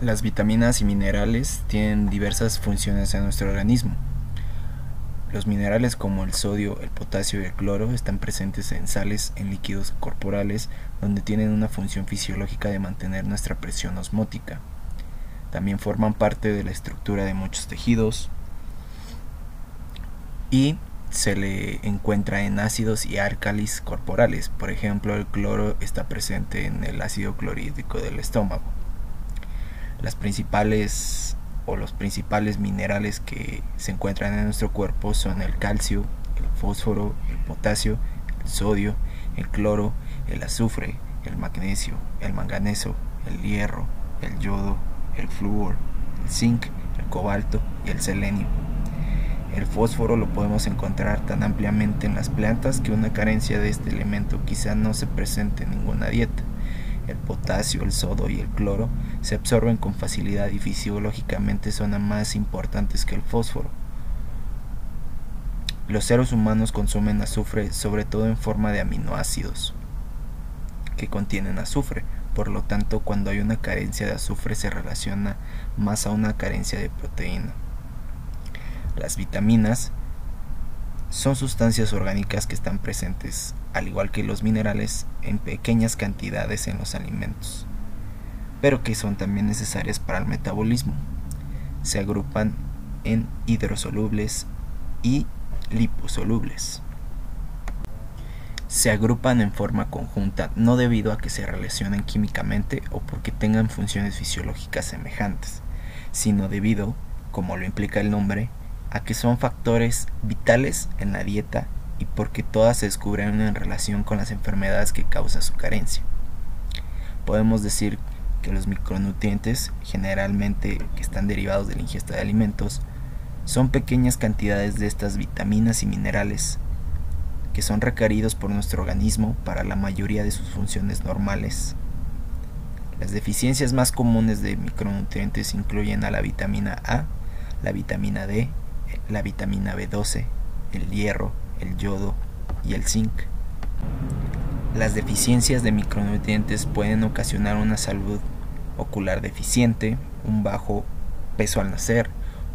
Las vitaminas y minerales tienen diversas funciones en nuestro organismo. Los minerales como el sodio, el potasio y el cloro están presentes en sales, en líquidos corporales, donde tienen una función fisiológica de mantener nuestra presión osmótica. También forman parte de la estructura de muchos tejidos y se le encuentra en ácidos y álcalis corporales. Por ejemplo, el cloro está presente en el ácido clorhídrico del estómago. Las principales o los principales minerales que se encuentran en nuestro cuerpo son el calcio, el fósforo, el potasio, el sodio, el cloro, el azufre, el magnesio, el manganeso, el hierro, el yodo, el flúor, el zinc, el cobalto y el selenio. El fósforo lo podemos encontrar tan ampliamente en las plantas que una carencia de este elemento quizá no se presente en ninguna dieta el potasio, el sodio y el cloro se absorben con facilidad y fisiológicamente son más importantes que el fósforo. Los seres humanos consumen azufre sobre todo en forma de aminoácidos que contienen azufre, por lo tanto cuando hay una carencia de azufre se relaciona más a una carencia de proteína. Las vitaminas son sustancias orgánicas que están presentes, al igual que los minerales, en pequeñas cantidades en los alimentos, pero que son también necesarias para el metabolismo. Se agrupan en hidrosolubles y liposolubles. Se agrupan en forma conjunta no debido a que se relacionen químicamente o porque tengan funciones fisiológicas semejantes, sino debido, como lo implica el nombre, a que son factores vitales en la dieta y porque todas se descubren en relación con las enfermedades que causa su carencia. Podemos decir que los micronutrientes, generalmente que están derivados de la ingesta de alimentos, son pequeñas cantidades de estas vitaminas y minerales que son requeridos por nuestro organismo para la mayoría de sus funciones normales. Las deficiencias más comunes de micronutrientes incluyen a la vitamina A, la vitamina D, la vitamina B12, el hierro, el yodo y el zinc. Las deficiencias de micronutrientes pueden ocasionar una salud ocular deficiente, un bajo peso al nacer,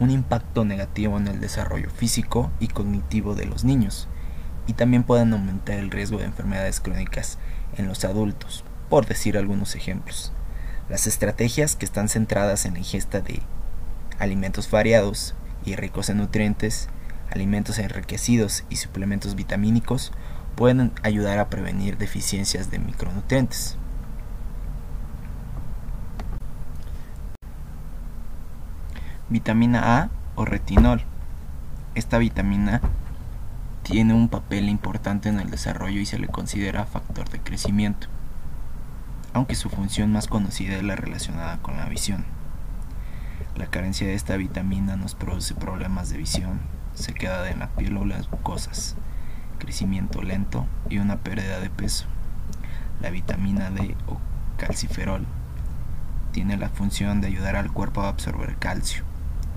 un impacto negativo en el desarrollo físico y cognitivo de los niños, y también pueden aumentar el riesgo de enfermedades crónicas en los adultos, por decir algunos ejemplos. Las estrategias que están centradas en la ingesta de alimentos variados y ricos en nutrientes, alimentos enriquecidos y suplementos vitamínicos pueden ayudar a prevenir deficiencias de micronutrientes. Vitamina A o retinol. Esta vitamina tiene un papel importante en el desarrollo y se le considera factor de crecimiento, aunque su función más conocida es la relacionada con la visión. La carencia de esta vitamina nos produce problemas de visión, sequedad en la piel o las mucosas, crecimiento lento y una pérdida de peso. La vitamina D o calciferol tiene la función de ayudar al cuerpo a absorber calcio.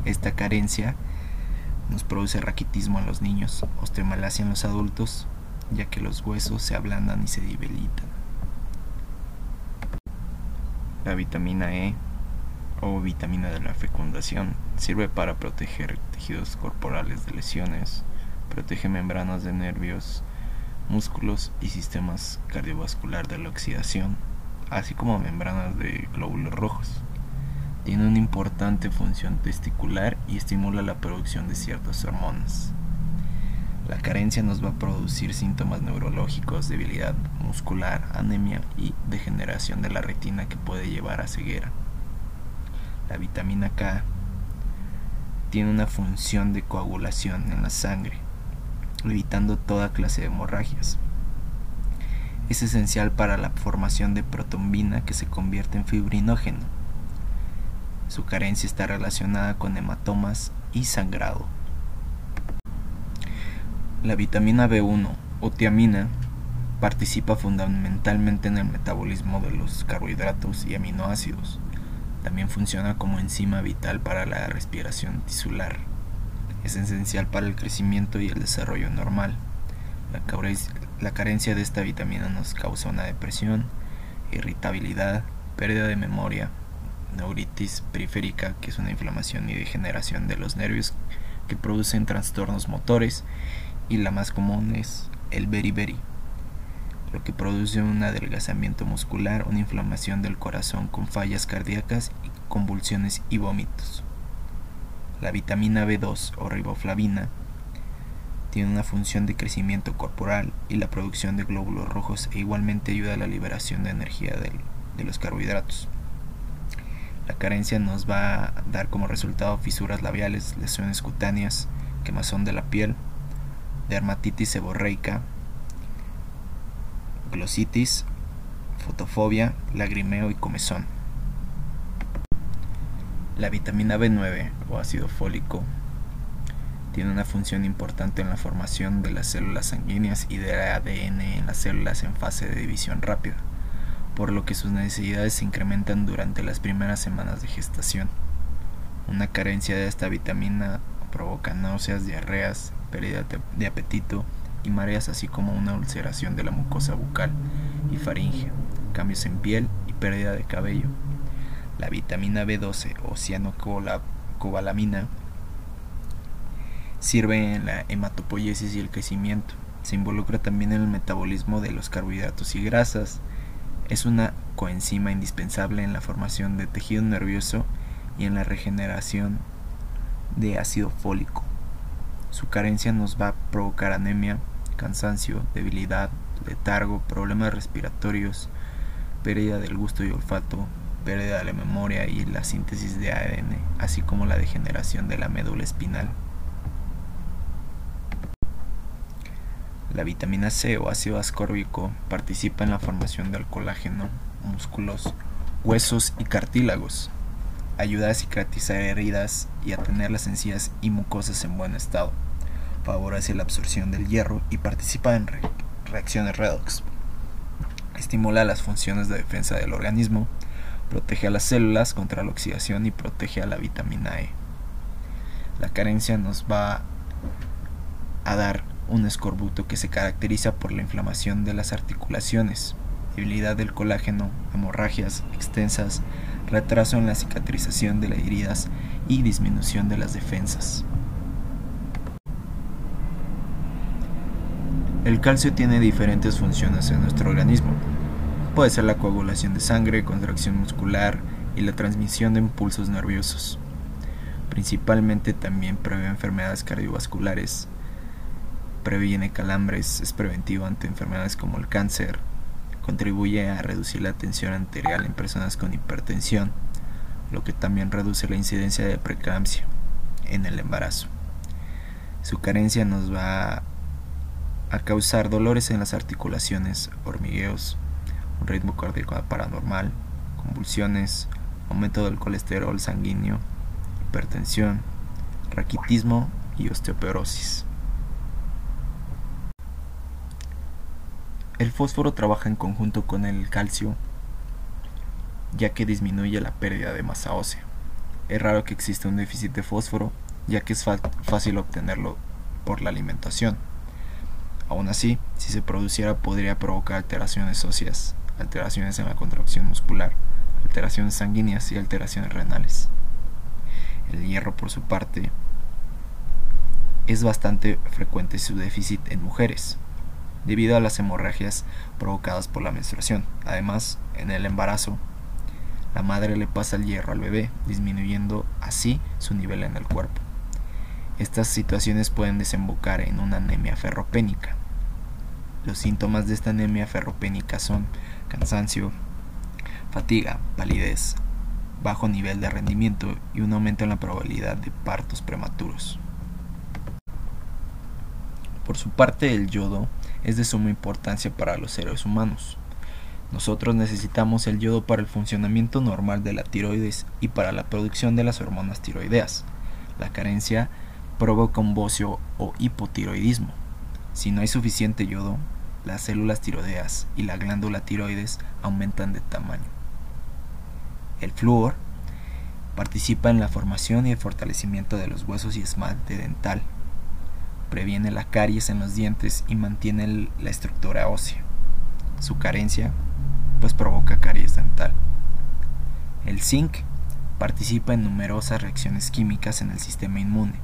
Esta carencia nos produce raquitismo en los niños, osteomalacia en los adultos, ya que los huesos se ablandan y se debilitan. La vitamina E o vitamina de la fecundación. Sirve para proteger tejidos corporales de lesiones, protege membranas de nervios, músculos y sistemas cardiovascular de la oxidación, así como membranas de glóbulos rojos. Tiene una importante función testicular y estimula la producción de ciertas hormonas. La carencia nos va a producir síntomas neurológicos, debilidad muscular, anemia y degeneración de la retina que puede llevar a ceguera. La vitamina K tiene una función de coagulación en la sangre, evitando toda clase de hemorragias. Es esencial para la formación de protombina que se convierte en fibrinógeno. Su carencia está relacionada con hematomas y sangrado. La vitamina B1 o tiamina participa fundamentalmente en el metabolismo de los carbohidratos y aminoácidos. También funciona como enzima vital para la respiración tisular. Es esencial para el crecimiento y el desarrollo normal. La carencia de esta vitamina nos causa una depresión, irritabilidad, pérdida de memoria, neuritis periférica, que es una inflamación y degeneración de los nervios que producen trastornos motores, y la más común es el beriberi, lo que produce un adelgazamiento muscular, una inflamación del corazón con fallas cardíacas y convulsiones y vómitos. La vitamina B2 o riboflavina tiene una función de crecimiento corporal y la producción de glóbulos rojos e igualmente ayuda a la liberación de energía de los carbohidratos. La carencia nos va a dar como resultado fisuras labiales, lesiones cutáneas, quemazón de la piel, dermatitis seborreica, glositis, fotofobia, lagrimeo y comezón. La vitamina B9 o ácido fólico tiene una función importante en la formación de las células sanguíneas y del ADN en las células en fase de división rápida, por lo que sus necesidades se incrementan durante las primeras semanas de gestación. Una carencia de esta vitamina provoca náuseas, diarreas, pérdida de apetito y mareas, así como una ulceración de la mucosa bucal y faringe, cambios en piel y pérdida de cabello. La vitamina B12 o cianocobalamina Sirve en la hematopoiesis y el crecimiento. Se involucra también en el metabolismo de los carbohidratos y grasas. Es una coenzima indispensable en la formación de tejido nervioso y en la regeneración de ácido fólico. Su carencia nos va a provocar anemia, cansancio, debilidad, letargo, problemas respiratorios, pérdida del gusto y olfato, pérdida de la memoria y la síntesis de ADN, así como la degeneración de la médula espinal. La vitamina C o ácido ascórbico participa en la formación del colágeno, músculos, huesos y cartílagos. Ayuda a cicatrizar heridas y a tener las encías y mucosas en buen estado. Favorece la absorción del hierro y participa en reacciones redox. Estimula las funciones de defensa del organismo, protege a las células contra la oxidación y protege a la vitamina E. La carencia nos va a dar un escorbuto que se caracteriza por la inflamación de las articulaciones, debilidad del colágeno, hemorragias extensas, retraso en la cicatrización de las heridas y disminución de las defensas. El calcio tiene diferentes funciones en nuestro organismo. Puede ser la coagulación de sangre, contracción muscular y la transmisión de impulsos nerviosos. Principalmente también prevé enfermedades cardiovasculares, previene calambres, es preventivo ante enfermedades como el cáncer, contribuye a reducir la tensión arterial en personas con hipertensión, lo que también reduce la incidencia de preeclampsia en el embarazo. Su carencia nos va a causar dolores en las articulaciones, hormigueos, un ritmo cardíaco paranormal, convulsiones, aumento del colesterol sanguíneo, hipertensión, raquitismo y osteoporosis. El fósforo trabaja en conjunto con el calcio ya que disminuye la pérdida de masa ósea. Es raro que exista un déficit de fósforo ya que es fácil obtenerlo por la alimentación. Aún así, si se produciera podría provocar alteraciones óseas, alteraciones en la contracción muscular, alteraciones sanguíneas y alteraciones renales. El hierro, por su parte, es bastante frecuente su déficit en mujeres, debido a las hemorragias provocadas por la menstruación. Además, en el embarazo, la madre le pasa el hierro al bebé, disminuyendo así su nivel en el cuerpo. Estas situaciones pueden desembocar en una anemia ferropénica. Los síntomas de esta anemia ferropénica son cansancio, fatiga, palidez, bajo nivel de rendimiento y un aumento en la probabilidad de partos prematuros. Por su parte, el yodo es de suma importancia para los seres humanos. Nosotros necesitamos el yodo para el funcionamiento normal de la tiroides y para la producción de las hormonas tiroideas. La carencia provoca un bocio o hipotiroidismo. Si no hay suficiente yodo, las células tiroideas y la glándula tiroides aumentan de tamaño. El flúor participa en la formación y el fortalecimiento de los huesos y esmalte dental, previene la caries en los dientes y mantiene la estructura ósea. Su carencia pues provoca caries dental. El zinc Participa en numerosas reacciones químicas en el sistema inmune,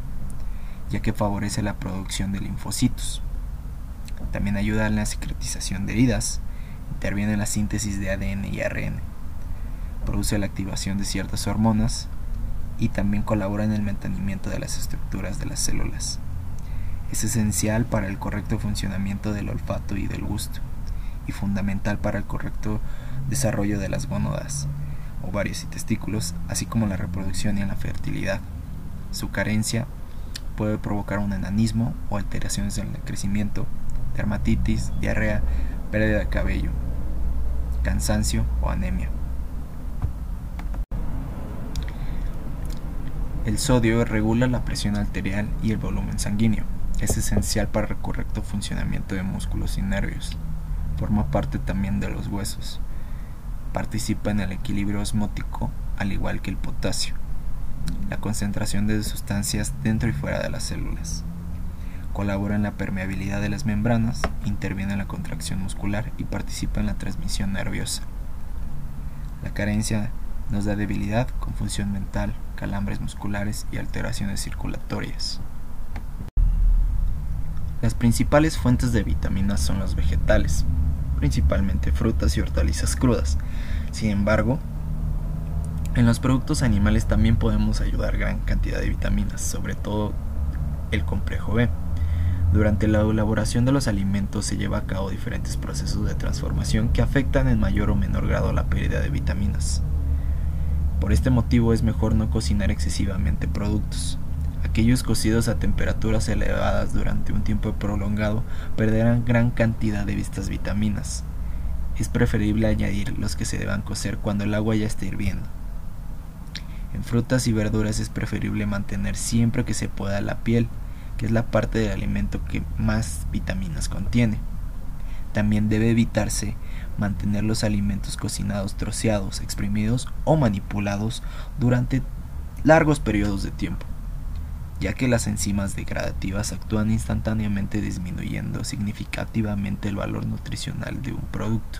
ya que favorece la producción de linfocitos. También ayuda en la secretización de heridas, interviene en la síntesis de ADN y ARN, produce la activación de ciertas hormonas y también colabora en el mantenimiento de las estructuras de las células. Es esencial para el correcto funcionamiento del olfato y del gusto y fundamental para el correcto desarrollo de las gónodas, ovarios y testículos, así como la reproducción y la fertilidad. Su carencia puede provocar un enanismo o alteraciones en el crecimiento, dermatitis, diarrea, pérdida de cabello, cansancio o anemia. El sodio regula la presión arterial y el volumen sanguíneo. Es esencial para el correcto funcionamiento de músculos y nervios. Forma parte también de los huesos. Participa en el equilibrio osmótico, al igual que el potasio. La concentración de sustancias dentro y fuera de las células. Colabora en la permeabilidad de las membranas, interviene en la contracción muscular y participa en la transmisión nerviosa. La carencia nos da debilidad, confusión mental, calambres musculares y alteraciones circulatorias. Las principales fuentes de vitaminas son los vegetales, principalmente frutas y hortalizas crudas. Sin embargo, en los productos animales también podemos ayudar gran cantidad de vitaminas, sobre todo el complejo B. Durante la elaboración de los alimentos se lleva a cabo diferentes procesos de transformación que afectan en mayor o menor grado la pérdida de vitaminas. Por este motivo es mejor no cocinar excesivamente productos. Aquellos cocidos a temperaturas elevadas durante un tiempo prolongado perderán gran cantidad de estas vitaminas. Es preferible añadir los que se deban cocer cuando el agua ya esté hirviendo. En frutas y verduras es preferible mantener siempre que se pueda la piel, que es la parte del alimento que más vitaminas contiene. También debe evitarse mantener los alimentos cocinados, troceados, exprimidos o manipulados durante largos periodos de tiempo, ya que las enzimas degradativas actúan instantáneamente disminuyendo significativamente el valor nutricional de un producto.